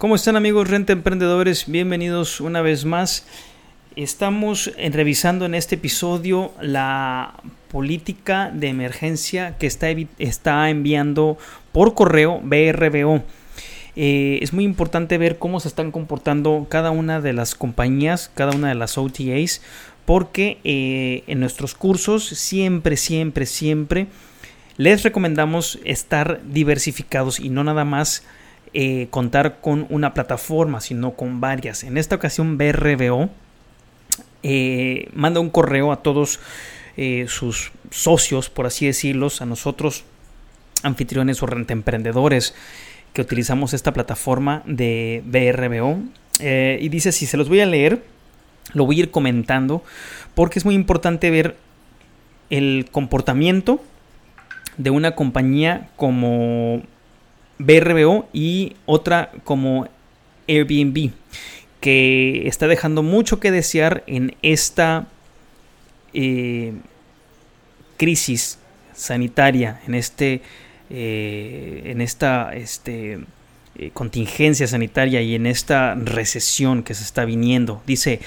¿Cómo están amigos Renta Emprendedores? Bienvenidos una vez más. Estamos revisando en este episodio la política de emergencia que está, está enviando por correo BRBO. Eh, es muy importante ver cómo se están comportando cada una de las compañías, cada una de las OTAs, porque eh, en nuestros cursos siempre, siempre, siempre les recomendamos estar diversificados y no nada más eh, contar con una plataforma, sino con varias. En esta ocasión, BRBO eh, manda un correo a todos eh, sus socios, por así decirlos, a nosotros, anfitriones o rentemprendedores que utilizamos esta plataforma de BRBO. Y dice, si se los voy a leer, lo voy a ir comentando, porque es muy importante ver el comportamiento de una compañía como BRBO y otra como Airbnb, que está dejando mucho que desear en esta eh, crisis sanitaria, en este, eh, en esta este, eh, contingencia sanitaria y en esta recesión que se está viniendo. Dice,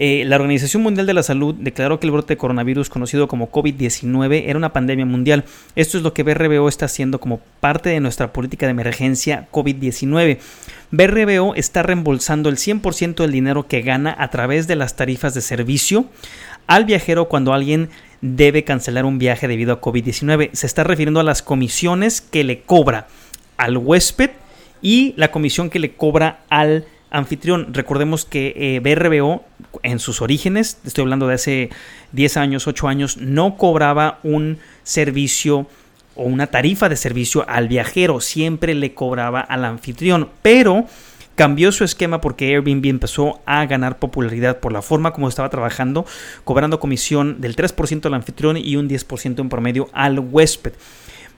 eh, la Organización Mundial de la Salud declaró que el brote de coronavirus conocido como COVID-19 era una pandemia mundial. Esto es lo que BRBO está haciendo como parte de nuestra política de emergencia COVID-19. BRBO está reembolsando el 100% del dinero que gana a través de las tarifas de servicio al viajero cuando alguien debe cancelar un viaje debido a COVID-19. Se está refiriendo a las comisiones que le cobra al huésped y la comisión que le cobra al anfitrión. Recordemos que eh, BRBO en sus orígenes, estoy hablando de hace 10 años, 8 años, no cobraba un servicio o una tarifa de servicio al viajero, siempre le cobraba al anfitrión, pero cambió su esquema porque Airbnb empezó a ganar popularidad por la forma como estaba trabajando, cobrando comisión del 3% al anfitrión y un 10% en promedio al huésped.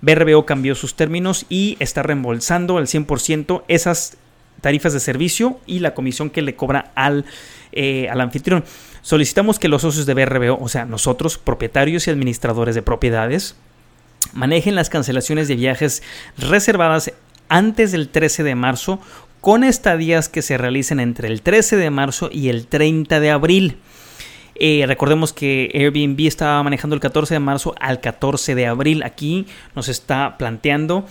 BRBO cambió sus términos y está reembolsando el 100% esas tarifas de servicio y la comisión que le cobra al, eh, al anfitrión. Solicitamos que los socios de BRBO, o sea, nosotros, propietarios y administradores de propiedades, manejen las cancelaciones de viajes reservadas antes del 13 de marzo con estadías que se realicen entre el 13 de marzo y el 30 de abril. Eh, recordemos que Airbnb estaba manejando el 14 de marzo al 14 de abril. Aquí nos está planteando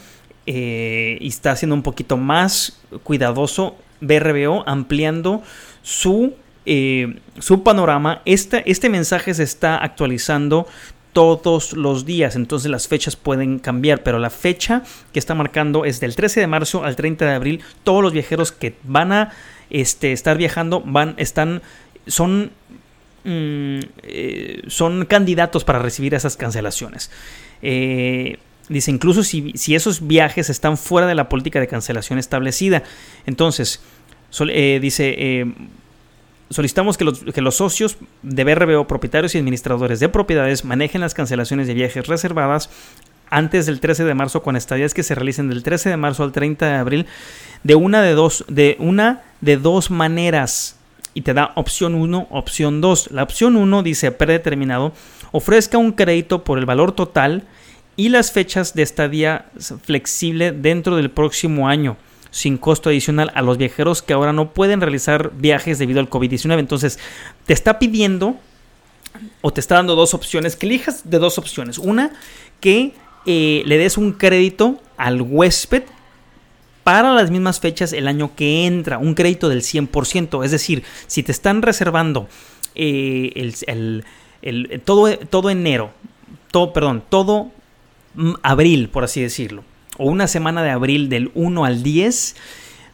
eh, y está haciendo un poquito más cuidadoso BRBO, ampliando su, eh, su panorama. Este, este mensaje se está actualizando todos los días, entonces las fechas pueden cambiar, pero la fecha que está marcando es del 13 de marzo al 30 de abril. Todos los viajeros que van a este, estar viajando van, están, son mm, eh, son candidatos para recibir esas cancelaciones. Eh, dice, incluso si, si, esos viajes están fuera de la política de cancelación establecida. Entonces, eh, dice, eh, solicitamos que los, que los, socios de BRBO, propietarios y administradores de propiedades, manejen las cancelaciones de viajes reservadas antes del 13 de marzo con estadías que se realicen del 13 de marzo al 30 de abril de una de dos, de una de dos maneras y te da opción 1, opción 2. La opción 1 dice predeterminado, ofrezca un crédito por el valor total y las fechas de estadía flexible dentro del próximo año, sin costo adicional a los viajeros que ahora no pueden realizar viajes debido al COVID-19. Entonces, te está pidiendo o te está dando dos opciones, que elijas de dos opciones. Una, que eh, le des un crédito al huésped para las mismas fechas el año que entra, un crédito del 100%. Es decir, si te están reservando eh, el, el, el, todo, todo enero, todo, perdón, todo abril, por así decirlo, o una semana de abril del 1 al 10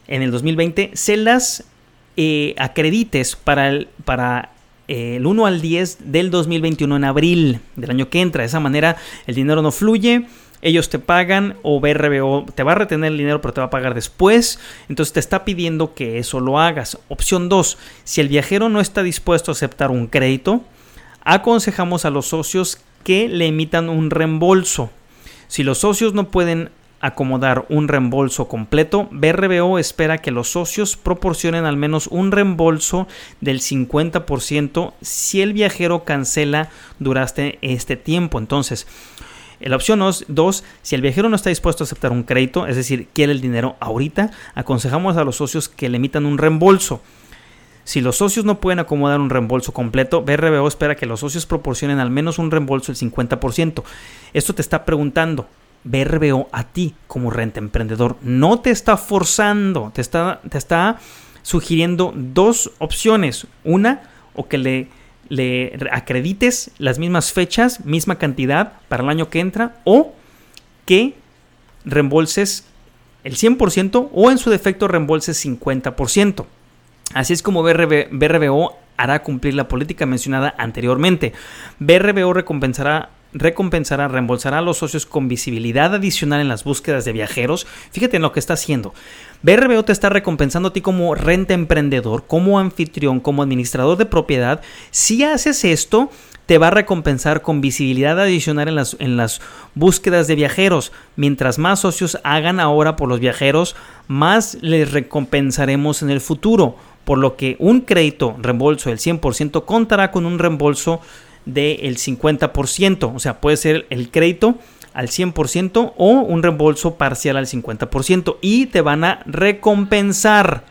en el 2020, se las eh, acredites para el, para eh, el 1 al 10 del 2021 en abril del año que entra. De esa manera el dinero no fluye, ellos te pagan o BRBO te va a retener el dinero pero te va a pagar después, entonces te está pidiendo que eso lo hagas. Opción 2, si el viajero no está dispuesto a aceptar un crédito, aconsejamos a los socios que le emitan un reembolso. Si los socios no pueden acomodar un reembolso completo, BRBO espera que los socios proporcionen al menos un reembolso del 50% si el viajero cancela durante este tiempo. Entonces, la opción 2, si el viajero no está dispuesto a aceptar un crédito, es decir, quiere el dinero ahorita, aconsejamos a los socios que le emitan un reembolso. Si los socios no pueden acomodar un reembolso completo, BRBO espera que los socios proporcionen al menos un reembolso del 50%. Esto te está preguntando, BRBO a ti como renta emprendedor. No te está forzando, te está, sugiriendo dos opciones. Una, o que le, le acredites las mismas fechas, misma cantidad para el año que entra, o que reembolses el 100% o en su defecto reembolses 50%. Así es como BRBO hará cumplir la política mencionada anteriormente. BRBO recompensará recompensará, reembolsará a los socios con visibilidad adicional en las búsquedas de viajeros. Fíjate en lo que está haciendo. BRBO te está recompensando a ti como renta emprendedor, como anfitrión, como administrador de propiedad. Si haces esto, te va a recompensar con visibilidad adicional en las, en las búsquedas de viajeros. Mientras más socios hagan ahora por los viajeros, más les recompensaremos en el futuro. Por lo que un crédito reembolso del 100% contará con un reembolso del 50%, o sea, puede ser el crédito al 100% o un reembolso parcial al 50% y te van a recompensar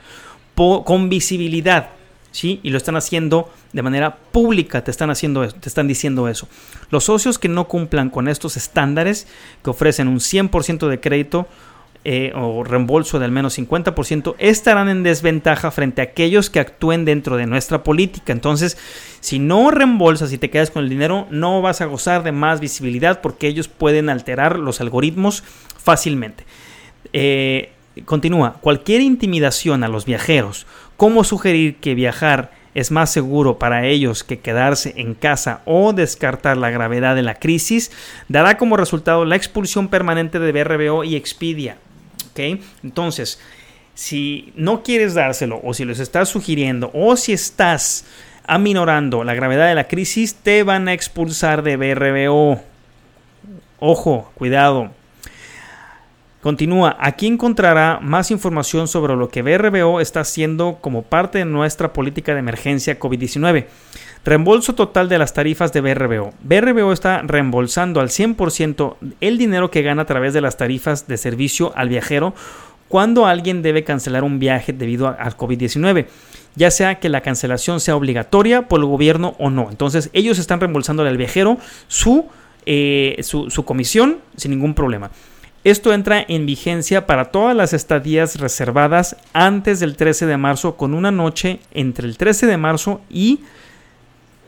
con visibilidad, ¿sí? Y lo están haciendo de manera pública, te están haciendo te están diciendo eso. Los socios que no cumplan con estos estándares que ofrecen un 100% de crédito eh, o reembolso de al menos 50% estarán en desventaja frente a aquellos que actúen dentro de nuestra política. Entonces, si no reembolsas y te quedas con el dinero, no vas a gozar de más visibilidad porque ellos pueden alterar los algoritmos fácilmente. Eh, continúa, cualquier intimidación a los viajeros, como sugerir que viajar es más seguro para ellos que quedarse en casa o descartar la gravedad de la crisis, dará como resultado la expulsión permanente de BRBO y Expedia. Entonces, si no quieres dárselo o si les estás sugiriendo o si estás aminorando la gravedad de la crisis, te van a expulsar de BRBO. Ojo, cuidado. Continúa, aquí encontrará más información sobre lo que BRBO está haciendo como parte de nuestra política de emergencia COVID-19. Reembolso total de las tarifas de BRBO. BRBO está reembolsando al 100% el dinero que gana a través de las tarifas de servicio al viajero cuando alguien debe cancelar un viaje debido al COVID-19, ya sea que la cancelación sea obligatoria por el gobierno o no. Entonces ellos están reembolsando al viajero su, eh, su comisión sin ningún problema. Esto entra en vigencia para todas las estadías reservadas antes del 13 de marzo con una noche entre el 13 de marzo y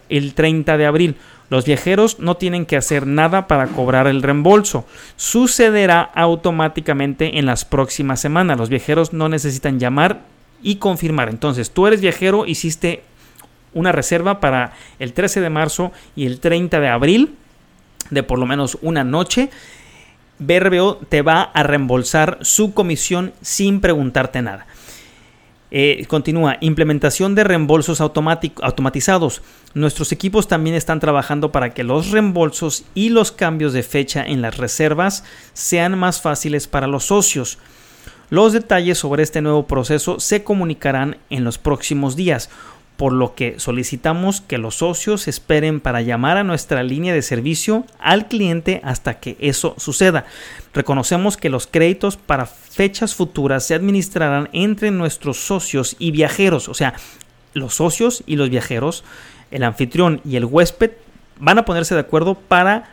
el 30 de abril. Los viajeros no tienen que hacer nada para cobrar el reembolso. Sucederá automáticamente en las próximas semanas. Los viajeros no necesitan llamar y confirmar. Entonces, tú eres viajero, hiciste una reserva para el 13 de marzo y el 30 de abril de por lo menos una noche BRBO te va a reembolsar su comisión sin preguntarte nada. Eh, continúa, implementación de reembolsos automatizados. Nuestros equipos también están trabajando para que los reembolsos y los cambios de fecha en las reservas sean más fáciles para los socios. Los detalles sobre este nuevo proceso se comunicarán en los próximos días por lo que solicitamos que los socios esperen para llamar a nuestra línea de servicio al cliente hasta que eso suceda. Reconocemos que los créditos para fechas futuras se administrarán entre nuestros socios y viajeros, o sea, los socios y los viajeros, el anfitrión y el huésped van a ponerse de acuerdo para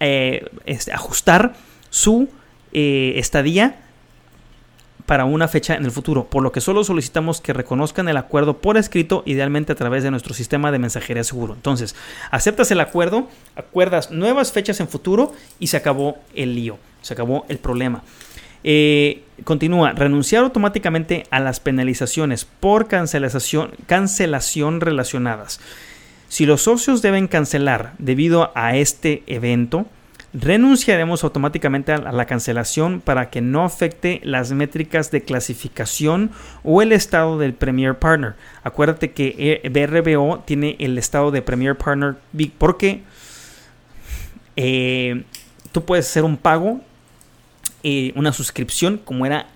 eh, este, ajustar su eh, estadía para una fecha en el futuro, por lo que solo solicitamos que reconozcan el acuerdo por escrito, idealmente a través de nuestro sistema de mensajería seguro. Entonces, aceptas el acuerdo, acuerdas nuevas fechas en futuro y se acabó el lío, se acabó el problema. Eh, continúa, renunciar automáticamente a las penalizaciones por cancelación, cancelación relacionadas. Si los socios deben cancelar debido a este evento, renunciaremos automáticamente a la cancelación para que no afecte las métricas de clasificación o el estado del Premier Partner. Acuérdate que eh, BRBO tiene el estado de Premier Partner porque eh, tú puedes hacer un pago, eh, una suscripción, como era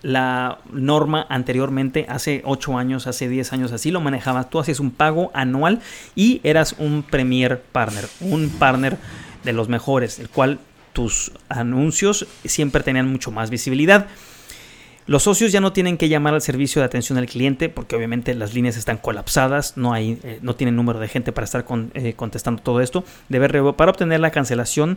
la norma anteriormente, hace 8 años, hace 10 años, así lo manejabas. Tú hacías un pago anual y eras un Premier Partner, un partner de los mejores, el cual tus anuncios siempre tenían mucho más visibilidad. Los socios ya no tienen que llamar al servicio de atención al cliente porque obviamente las líneas están colapsadas, no, hay, eh, no tienen número de gente para estar eh, contestando todo esto. para obtener la cancelación,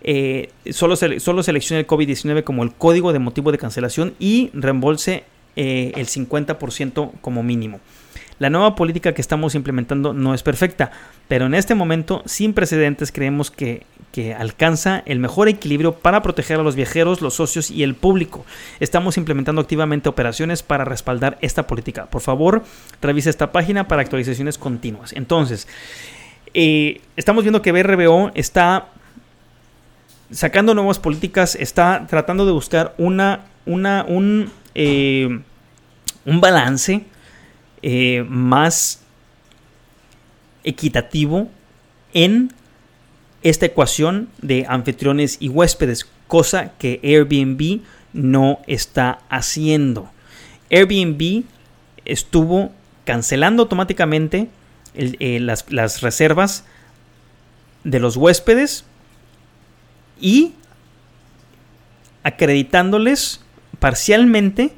eh, solo, solo seleccione el COVID-19 como el código de motivo de cancelación y reembolse el 50% como mínimo. La nueva política que estamos implementando no es perfecta, pero en este momento, sin precedentes, creemos que, alcanza el mejor equilibrio para proteger a los viajeros, los socios y el público. Estamos implementando activamente operaciones para respaldar esta política. Por favor, revise esta página para actualizaciones continuas. Entonces, eh, estamos viendo que BRBO está sacando nuevas políticas, está tratando de buscar una, una, un, eh, un balance eh, más equitativo en esta ecuación de anfitriones y huéspedes, cosa que Airbnb no está haciendo. Airbnb estuvo cancelando automáticamente eh, las, las reservas de los huéspedes y acreditándoles parcialmente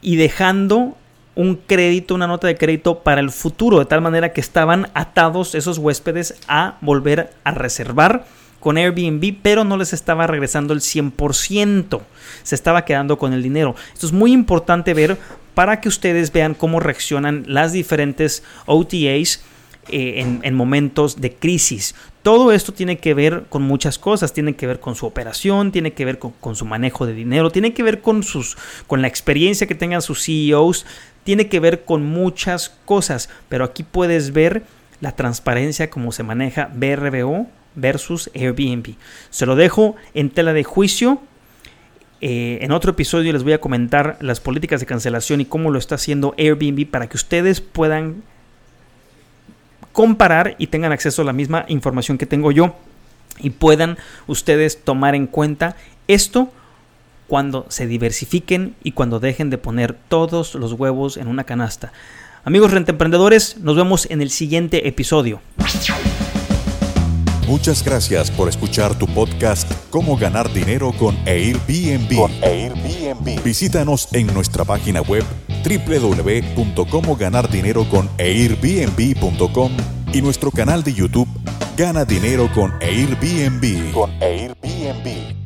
y dejando un crédito, una nota de crédito para el futuro, de tal manera que estaban atados esos huéspedes a volver a reservar con Airbnb, pero no les estaba regresando el 100%, se estaba quedando con el dinero. Esto es muy importante ver para que ustedes vean cómo reaccionan las diferentes OTAs eh, en, momentos de crisis. Todo esto tiene que ver con muchas cosas, tiene que ver con su operación, tiene que ver con, su manejo de dinero, tiene que ver con, sus, con la experiencia que tengan sus CEOs, tiene que ver con muchas cosas, pero aquí puedes ver la transparencia como se maneja BRBO versus Airbnb. Se lo dejo en tela de juicio. Eh, en otro episodio les voy a comentar las políticas de cancelación y cómo lo está haciendo Airbnb para que ustedes puedan comparar y tengan acceso a la misma información que tengo yo y puedan ustedes tomar en cuenta esto cuando se diversifiquen y cuando dejen de poner todos los huevos en una canasta. Amigos rentemprendedores, nos vemos en el siguiente episodio. Muchas gracias por escuchar tu podcast Cómo ganar dinero con Airbnb. Con Airbnb. Visítanos en nuestra página web www.comoganardineroconairbnb.com y nuestro canal de YouTube Gana dinero con Airbnb. Con Airbnb.